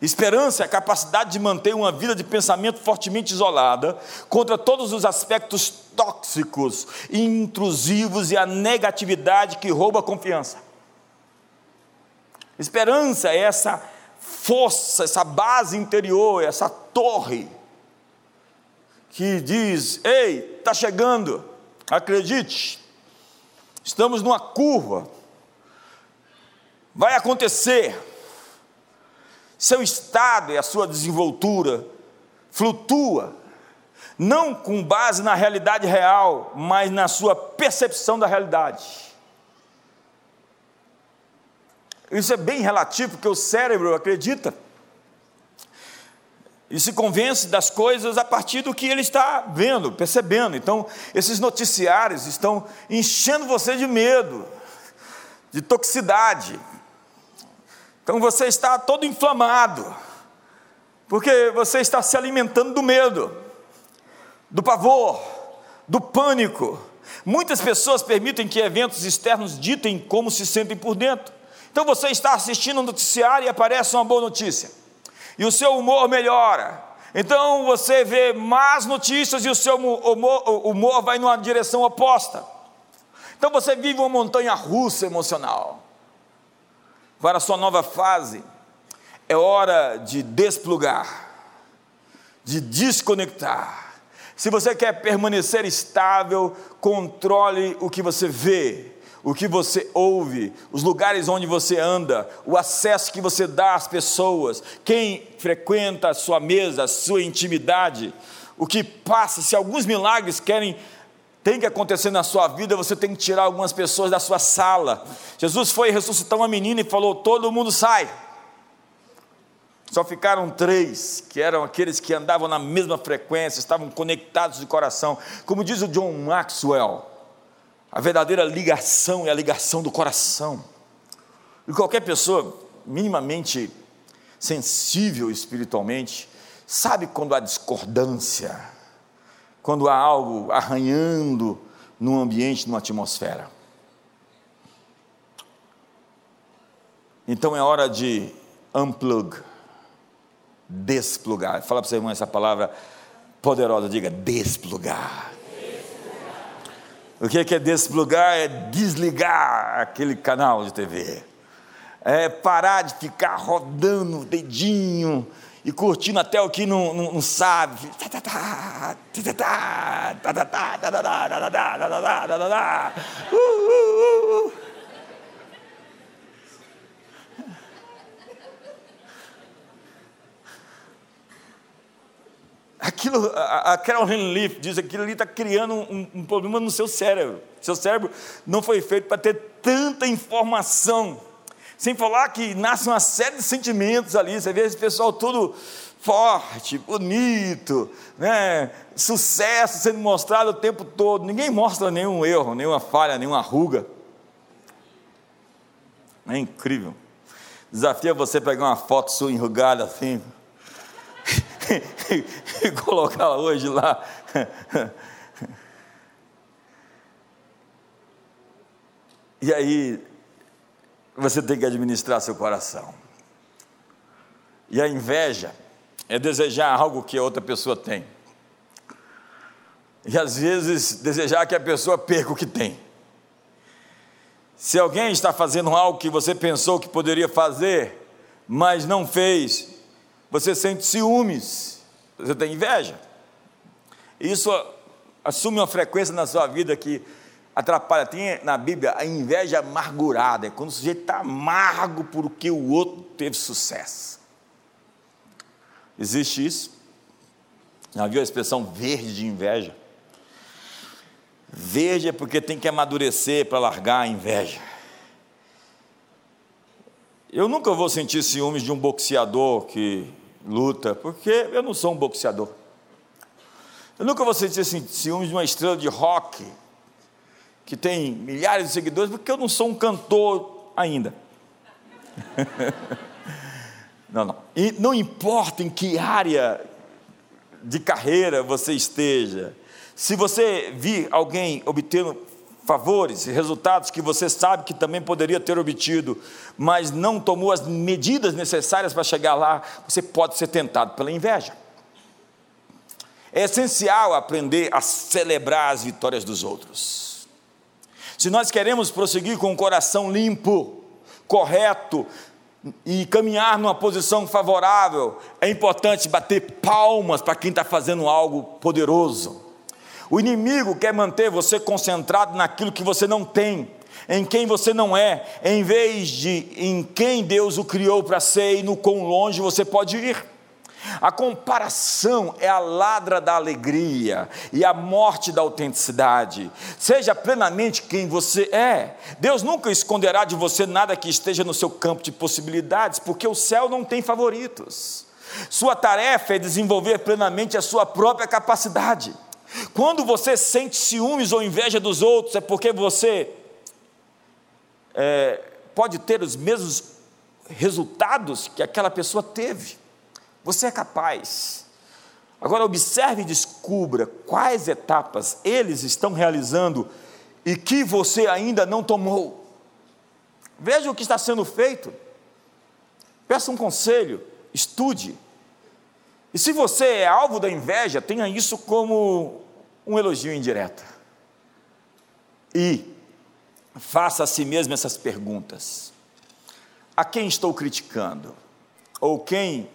Esperança é a capacidade de manter uma vida de pensamento fortemente isolada contra todos os aspectos tóxicos, intrusivos e a negatividade que rouba a confiança. Esperança é essa força, essa base interior, essa torre que diz: "Ei, está chegando. Acredite. Estamos numa curva. Vai acontecer." seu estado e a sua desenvoltura flutua, não com base na realidade real, mas na sua percepção da realidade. Isso é bem relativo, porque o cérebro acredita e se convence das coisas a partir do que ele está vendo, percebendo. Então, esses noticiários estão enchendo você de medo, de toxicidade, então você está todo inflamado, porque você está se alimentando do medo, do pavor, do pânico. Muitas pessoas permitem que eventos externos ditem como se sentem por dentro. Então você está assistindo um noticiário e aparece uma boa notícia, e o seu humor melhora. Então você vê más notícias e o seu humor, humor vai numa direção oposta. Então você vive uma montanha russa emocional para a sua nova fase, é hora de desplugar, de desconectar. Se você quer permanecer estável, controle o que você vê, o que você ouve, os lugares onde você anda, o acesso que você dá às pessoas, quem frequenta a sua mesa, a sua intimidade, o que passa, se alguns milagres querem tem que acontecer na sua vida, você tem que tirar algumas pessoas da sua sala. Jesus foi ressuscitar uma menina e falou: todo mundo sai. Só ficaram três, que eram aqueles que andavam na mesma frequência, estavam conectados de coração. Como diz o John Maxwell, a verdadeira ligação é a ligação do coração. E qualquer pessoa minimamente sensível espiritualmente sabe quando há discordância, quando há algo arranhando num ambiente, numa atmosfera. Então é hora de unplug desplugar. Fala para você, irmão, essa palavra poderosa, diga desplugar. O que é desplugar? É desligar aquele canal de TV. É parar de ficar rodando o dedinho e curtindo até o que não, não, não sabe. Uh, uh, uh. Aquilo, a, a Carolyn Leaf diz aquilo ali está criando um, um, problema no seu cérebro. Seu cérebro não foi feito para ter tanta informação. Sem falar que nasce uma série de sentimentos ali. Você vê esse pessoal todo forte, bonito, né? sucesso sendo mostrado o tempo todo. Ninguém mostra nenhum erro, nenhuma falha, nenhuma ruga. É incrível. Desafia você pegar uma foto sua enrugada assim e colocá-la hoje lá. E aí, você tem que administrar seu coração. E a inveja é desejar algo que a outra pessoa tem. E às vezes desejar que a pessoa perca o que tem. Se alguém está fazendo algo que você pensou que poderia fazer, mas não fez, você sente ciúmes, você tem inveja. Isso assume uma frequência na sua vida que atrapalha. Tem na Bíblia a inveja amargurada, é quando o sujeito está amargo porque o outro teve sucesso. Existe isso? Já viu a expressão verde de inveja? Verde é porque tem que amadurecer para largar a inveja. Eu nunca vou sentir ciúmes de um boxeador que luta, porque eu não sou um boxeador. Eu nunca vou sentir ciúmes de uma estrela de rock que tem milhares de seguidores, porque eu não sou um cantor ainda. não, não. E não importa em que área de carreira você esteja, se você vir alguém obtendo favores e resultados que você sabe que também poderia ter obtido, mas não tomou as medidas necessárias para chegar lá, você pode ser tentado pela inveja. É essencial aprender a celebrar as vitórias dos outros. Se nós queremos prosseguir com o coração limpo, correto e caminhar numa posição favorável, é importante bater palmas para quem está fazendo algo poderoso o inimigo quer manter você concentrado naquilo que você não tem, em quem você não é, em vez de em quem Deus o criou para ser e no quão longe você pode ir. A comparação é a ladra da alegria e a morte da autenticidade. Seja plenamente quem você é. Deus nunca esconderá de você nada que esteja no seu campo de possibilidades, porque o céu não tem favoritos. Sua tarefa é desenvolver plenamente a sua própria capacidade. Quando você sente ciúmes ou inveja dos outros, é porque você é, pode ter os mesmos resultados que aquela pessoa teve. Você é capaz. Agora, observe e descubra quais etapas eles estão realizando e que você ainda não tomou. Veja o que está sendo feito. Peça um conselho, estude. E se você é alvo da inveja, tenha isso como um elogio indireto. E faça a si mesmo essas perguntas: a quem estou criticando? Ou quem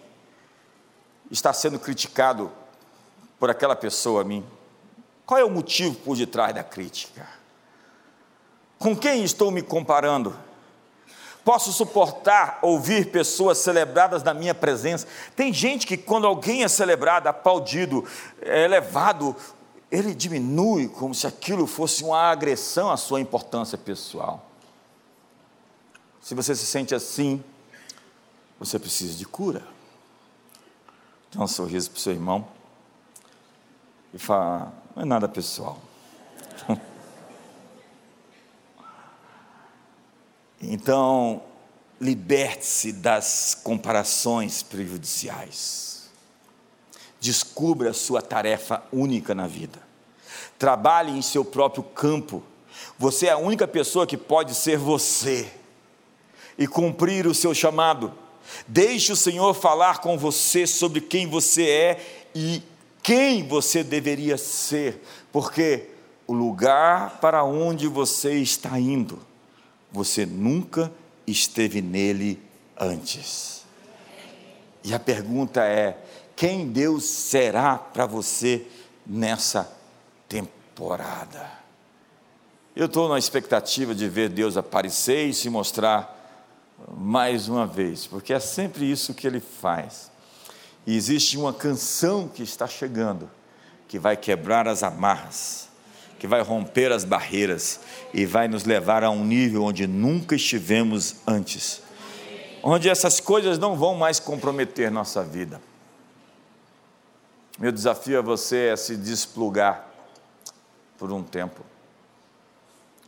está sendo criticado por aquela pessoa a mim? Qual é o motivo por detrás da crítica? Com quem estou me comparando? Posso suportar ouvir pessoas celebradas na minha presença. Tem gente que, quando alguém é celebrado, aplaudido, é levado ele diminui como se aquilo fosse uma agressão à sua importância pessoal. Se você se sente assim, você precisa de cura. Dá um sorriso para o seu irmão e fala: não é nada pessoal. Então, liberte-se das comparações prejudiciais. Descubra a sua tarefa única na vida. Trabalhe em seu próprio campo. Você é a única pessoa que pode ser você e cumprir o seu chamado. Deixe o Senhor falar com você sobre quem você é e quem você deveria ser, porque o lugar para onde você está indo, você nunca esteve nele antes. E a pergunta é: quem Deus será para você nessa temporada? Eu estou na expectativa de ver Deus aparecer e se mostrar mais uma vez, porque é sempre isso que ele faz. E existe uma canção que está chegando, que vai quebrar as amarras, que vai romper as barreiras e vai nos levar a um nível onde nunca estivemos antes, onde essas coisas não vão mais comprometer nossa vida. Meu desafio a você é se desplugar por um tempo,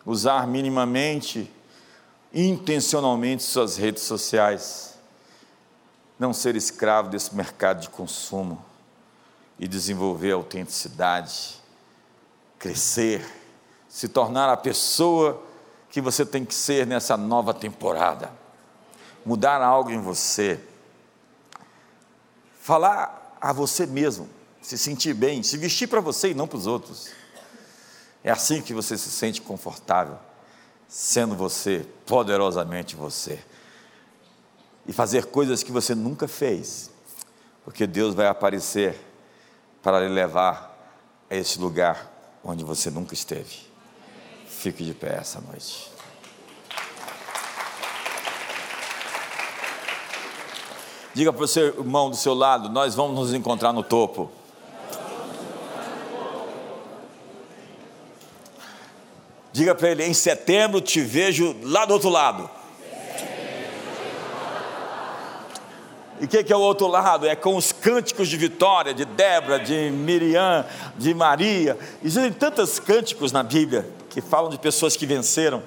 usar minimamente intencionalmente suas redes sociais, não ser escravo desse mercado de consumo e desenvolver autenticidade, crescer, se tornar a pessoa que você tem que ser nessa nova temporada, mudar algo em você, falar a você mesmo, se sentir bem, se vestir para você e não para os outros. É assim que você se sente confortável sendo você, poderosamente você. E fazer coisas que você nunca fez, porque Deus vai aparecer para lhe levar a esse lugar onde você nunca esteve. Fique de pé essa noite. Diga para o seu irmão do seu lado: nós vamos nos encontrar no topo. Diga para ele: em setembro te vejo lá do outro lado. E o que, que, é o outro lado? É com os cânticos de vitória de Débora, de Miriam, de Maria. Existem tantos cânticos na Bíblia que falam de pessoas que venceram.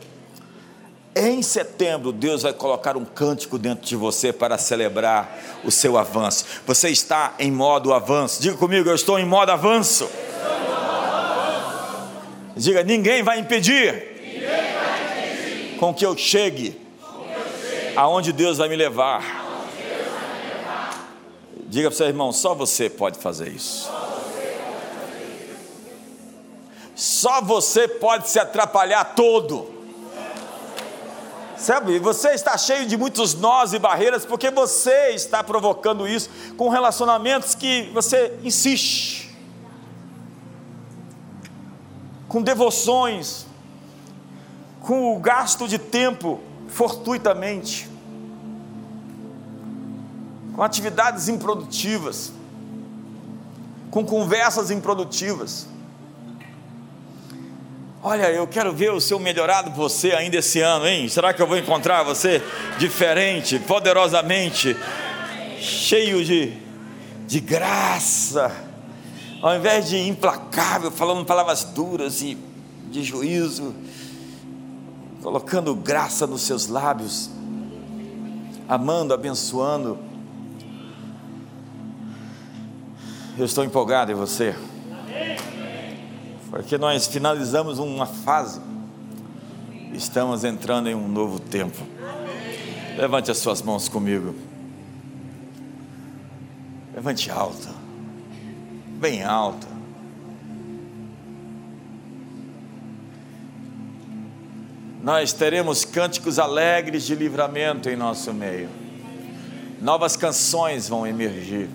Em setembro, Deus vai colocar um cântico dentro de você para celebrar o seu avanço. Você está em modo avanço. Diga comigo, eu estou em modo avanço. Diga: ninguém vai impedir. Com, que eu chegue, aonde Deus me levar. Vai me levar. Diga para o seu irmão: só você pode fazer isso. Só você pode se atrapalhar todo. Sabe, você está cheio de muitos nós e barreiras porque você está provocando isso com relacionamentos que você insiste. com devoções, com o gasto de tempo fortuitamente, com atividades improdutivas, com conversas improdutivas. Olha, eu quero ver o seu melhorado você ainda esse ano, hein? Será que eu vou encontrar você diferente, poderosamente, cheio de, de graça? ao invés de implacável, falando palavras duras e de juízo, colocando graça nos seus lábios, amando, abençoando. Eu estou empolgado em você, porque nós finalizamos uma fase, estamos entrando em um novo tempo. Levante as suas mãos comigo, levante alto bem alta. Nós teremos cânticos alegres de livramento em nosso meio. Novas canções vão emergir.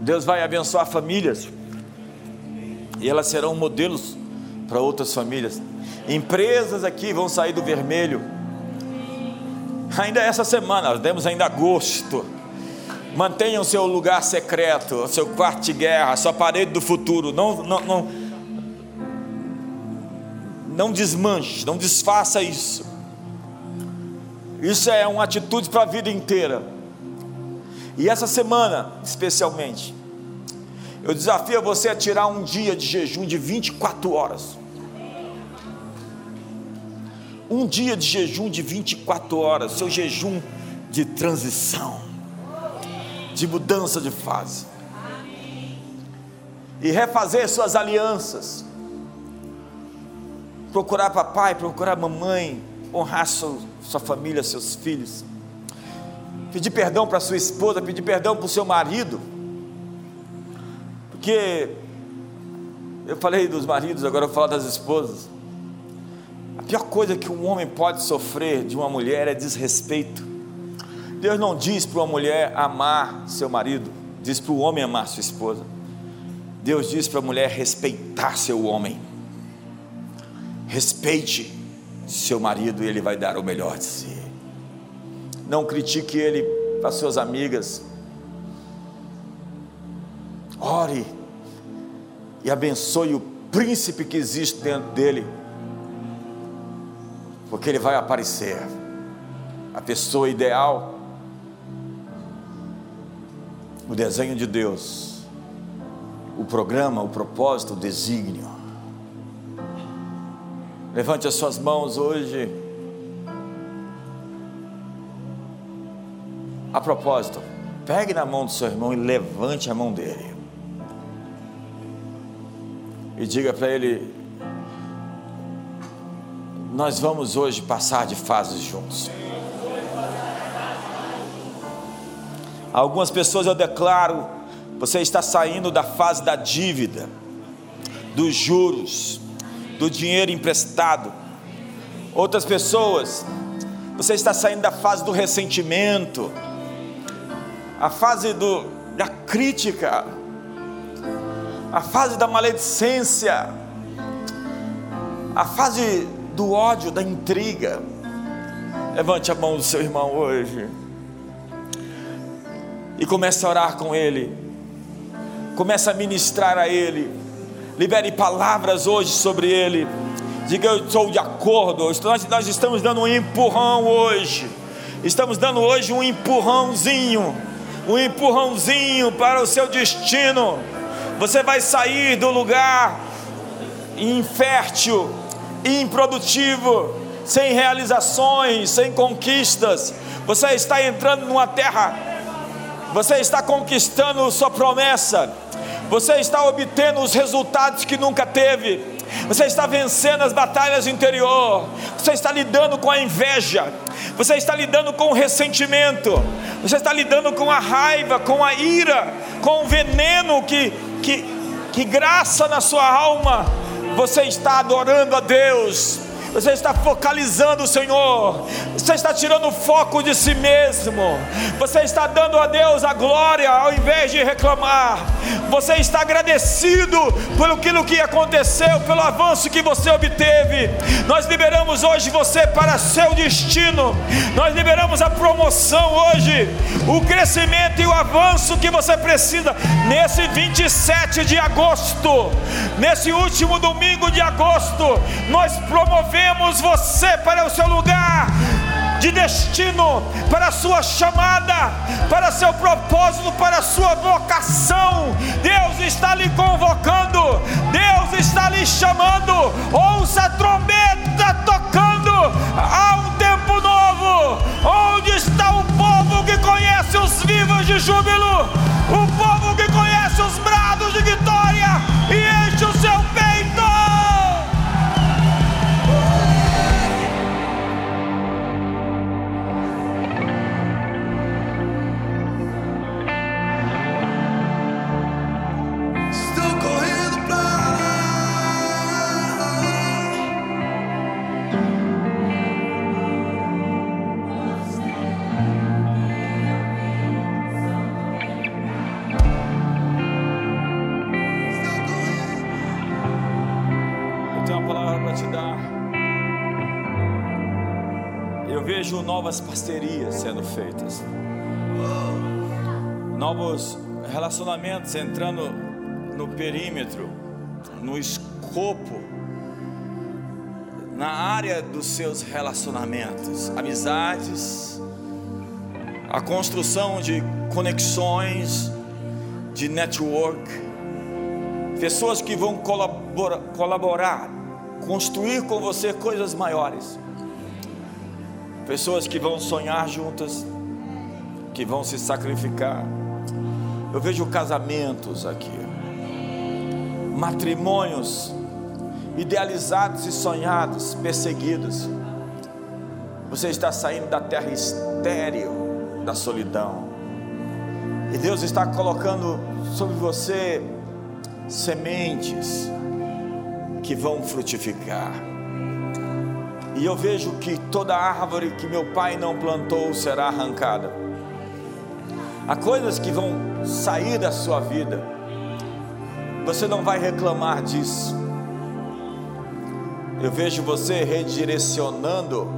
Deus vai abençoar famílias. E elas serão modelos para outras famílias. Empresas aqui vão sair do vermelho. Ainda essa semana, temos ainda agosto Mantenha o seu lugar secreto, o seu quarto de guerra, a sua parede do futuro. Não, não, não, não desmanche, não desfaça isso. Isso é uma atitude para a vida inteira. E essa semana, especialmente, eu desafio você a tirar um dia de jejum de 24 horas. Um dia de jejum de 24 horas, seu jejum de transição, de mudança de fase. E refazer suas alianças. Procurar papai, procurar mamãe, honrar sua, sua família, seus filhos pedir perdão para sua esposa, pedir perdão para o seu marido, porque eu falei dos maridos, agora eu vou falar das esposas. A pior coisa que um homem pode sofrer de uma mulher é desrespeito. Deus não diz para uma mulher amar seu marido, diz para o homem amar sua esposa. Deus diz para a mulher respeitar seu homem. Respeite seu marido e ele vai dar o melhor de si não critique ele para suas amigas. Ore e abençoe o príncipe que existe dentro dele, porque ele vai aparecer. A pessoa ideal, o desenho de Deus, o programa, o propósito, o desígnio. Levante as suas mãos hoje. A propósito, pegue na mão do seu irmão e levante a mão dele. E diga para ele: Nós vamos hoje passar de fases juntos. Algumas pessoas eu declaro: você está saindo da fase da dívida, dos juros, do dinheiro emprestado. Outras pessoas, você está saindo da fase do ressentimento a fase do, da crítica, a fase da maledicência, a fase do ódio, da intriga. Levante a mão do seu irmão hoje e comece a orar com ele. Comece a ministrar a ele. Libere palavras hoje sobre ele. Diga eu estou de acordo. Nós, nós estamos dando um empurrão hoje. Estamos dando hoje um empurrãozinho um empurrãozinho para o seu destino. Você vai sair do lugar infértil, improdutivo, sem realizações, sem conquistas. Você está entrando numa terra, você está conquistando sua promessa, você está obtendo os resultados que nunca teve você está vencendo as batalhas interior, você está lidando com a inveja, você está lidando com o ressentimento, você está lidando com a raiva, com a ira, com o veneno que, que, que graça na sua alma. Você está adorando a Deus, você está focalizando o Senhor, você está tirando o foco de si mesmo, você está dando a Deus a glória ao invés de reclamar, você está agradecido por aquilo que aconteceu, pelo avanço que você obteve. Nós liberamos hoje você para seu destino, nós liberamos a promoção hoje, o crescimento e o avanço que você precisa. Nesse 27 de agosto, nesse último domingo de agosto, nós promovemos movemos você para o seu lugar de destino, para a sua chamada, para seu propósito, para a sua vocação. Deus está lhe convocando, Deus está lhe chamando. Ouça a trombeta tocando. Há um tempo novo. Onde está o povo que conhece os vivos de júbilo? O povo que conhece os brados de vitória e novas parcerias sendo feitas. novos relacionamentos entrando no perímetro, no escopo, na área dos seus relacionamentos, amizades, a construção de conexões, de network, pessoas que vão colaborar, colaborar construir com você coisas maiores, pessoas que vão sonhar juntas, que vão se sacrificar. Eu vejo casamentos aqui, matrimônios idealizados e sonhados, perseguidos. Você está saindo da terra estéril da solidão. E Deus está colocando sobre você sementes que vão frutificar. E eu vejo que toda árvore que meu pai não plantou será arrancada. Há coisas que vão sair da sua vida. Você não vai reclamar disso. Eu vejo você redirecionando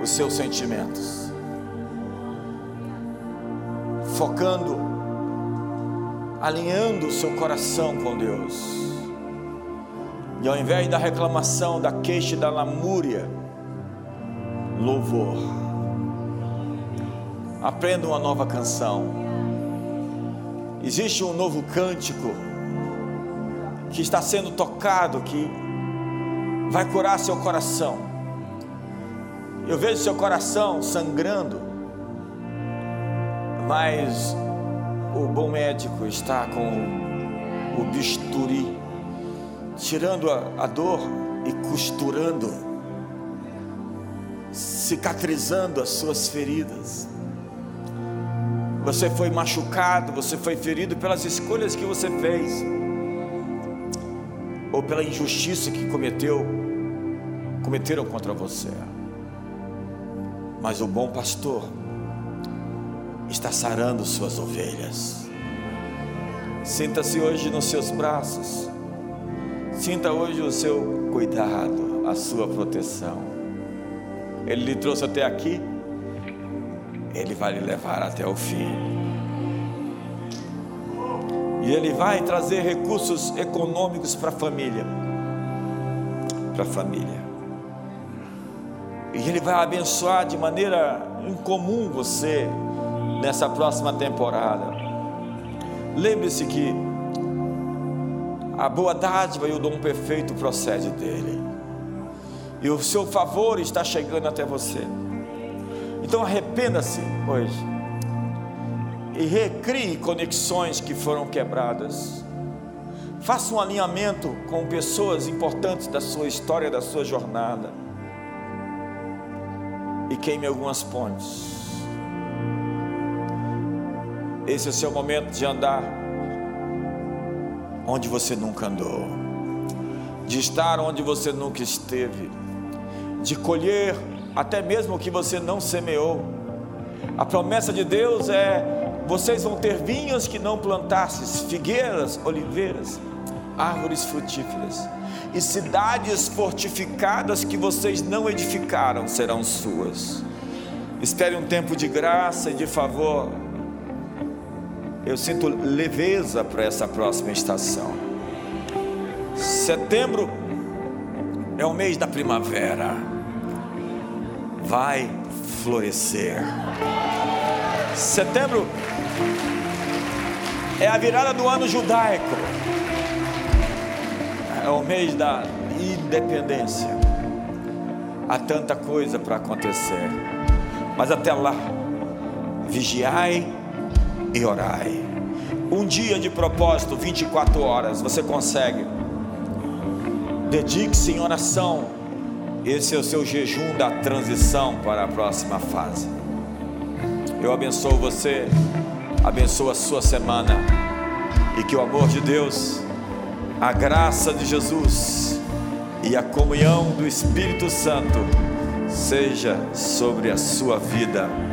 os seus sentimentos, focando, alinhando o seu coração com Deus. E ao invés da reclamação, da queixa e da lamúria, louvor. Aprenda uma nova canção. Existe um novo cântico que está sendo tocado, que vai curar seu coração. Eu vejo seu coração sangrando, mas o bom médico está com o bisturi, tirando a, a dor e costurando, cicatrizando as suas feridas. Você foi machucado, você foi ferido pelas escolhas que você fez ou pela injustiça que cometeu, cometeram contra você. Mas o bom pastor está sarando suas ovelhas. Sinta-se hoje nos seus braços. Sinta hoje o seu cuidado, a sua proteção. Ele lhe trouxe até aqui, ele vai lhe levar até o fim. E Ele vai trazer recursos econômicos para a família. Para a família. E Ele vai abençoar de maneira incomum você nessa próxima temporada. Lembre-se que a boa dádiva e o dom perfeito procede dele. E o seu favor está chegando até você. Então arrependa-se hoje e recrie conexões que foram quebradas. Faça um alinhamento com pessoas importantes da sua história, da sua jornada. E queime algumas pontes. Esse é o seu momento de andar onde você nunca andou, de estar onde você nunca esteve, de colher até mesmo o que você não semeou. A promessa de Deus é vocês vão ter vinhas que não plantastes, figueiras, oliveiras, árvores frutíferas, e cidades fortificadas que vocês não edificaram serão suas. Espere um tempo de graça e de favor. Eu sinto leveza para essa próxima estação. Setembro é o mês da primavera. Vai florescer. Setembro é a virada do ano judaico. É o mês da independência. Há tanta coisa para acontecer. Mas até lá, vigiai e orai. Um dia de propósito, 24 horas, você consegue. Dedique-se em oração. Esse é o seu jejum da transição para a próxima fase. Eu abençoo você, abençoo a sua semana e que o amor de Deus, a graça de Jesus e a comunhão do Espírito Santo seja sobre a sua vida.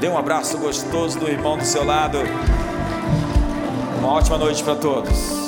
Dê um abraço gostoso do irmão do seu lado. Uma ótima noite para todos.